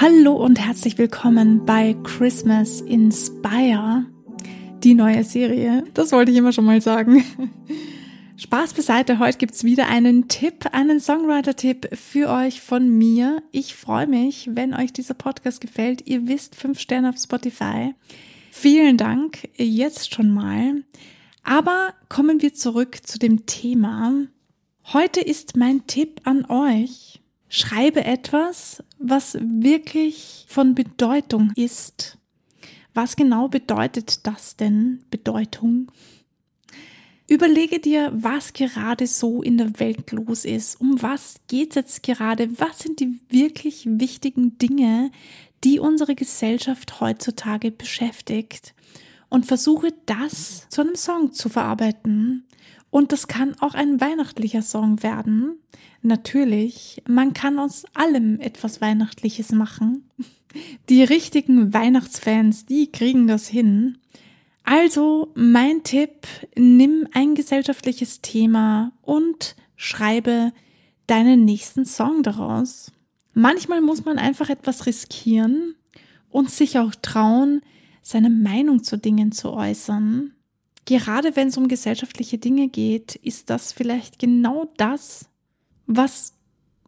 Hallo und herzlich willkommen bei Christmas Inspire, die neue Serie. Das wollte ich immer schon mal sagen. Spaß beiseite, heute gibt's wieder einen Tipp, einen Songwriter-Tipp für euch von mir. Ich freue mich, wenn euch dieser Podcast gefällt. Ihr wisst, fünf Sterne auf Spotify. Vielen Dank jetzt schon mal. Aber kommen wir zurück zu dem Thema. Heute ist mein Tipp an euch. Schreibe etwas, was wirklich von Bedeutung ist. Was genau bedeutet das denn, Bedeutung? Überlege dir, was gerade so in der Welt los ist. Um was geht es jetzt gerade? Was sind die wirklich wichtigen Dinge, die unsere Gesellschaft heutzutage beschäftigt? Und versuche das zu einem Song zu verarbeiten. Und das kann auch ein weihnachtlicher Song werden. Natürlich, man kann aus allem etwas Weihnachtliches machen. Die richtigen Weihnachtsfans, die kriegen das hin. Also mein Tipp, nimm ein gesellschaftliches Thema und schreibe deinen nächsten Song daraus. Manchmal muss man einfach etwas riskieren und sich auch trauen, seine Meinung zu Dingen zu äußern. Gerade wenn es um gesellschaftliche Dinge geht, ist das vielleicht genau das, was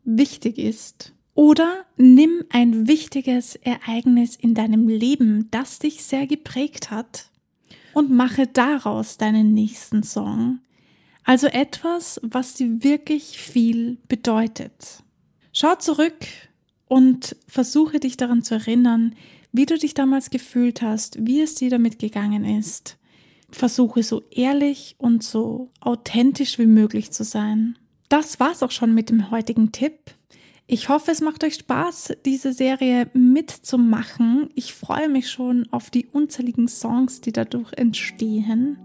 wichtig ist. Oder nimm ein wichtiges Ereignis in deinem Leben, das dich sehr geprägt hat, und mache daraus deinen nächsten Song. Also etwas, was dir wirklich viel bedeutet. Schau zurück und versuche dich daran zu erinnern, wie du dich damals gefühlt hast, wie es dir damit gegangen ist. Versuche so ehrlich und so authentisch wie möglich zu sein. Das war's auch schon mit dem heutigen Tipp. Ich hoffe, es macht euch Spaß, diese Serie mitzumachen. Ich freue mich schon auf die unzähligen Songs, die dadurch entstehen.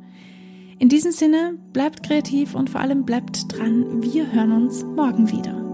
In diesem Sinne, bleibt kreativ und vor allem bleibt dran. Wir hören uns morgen wieder.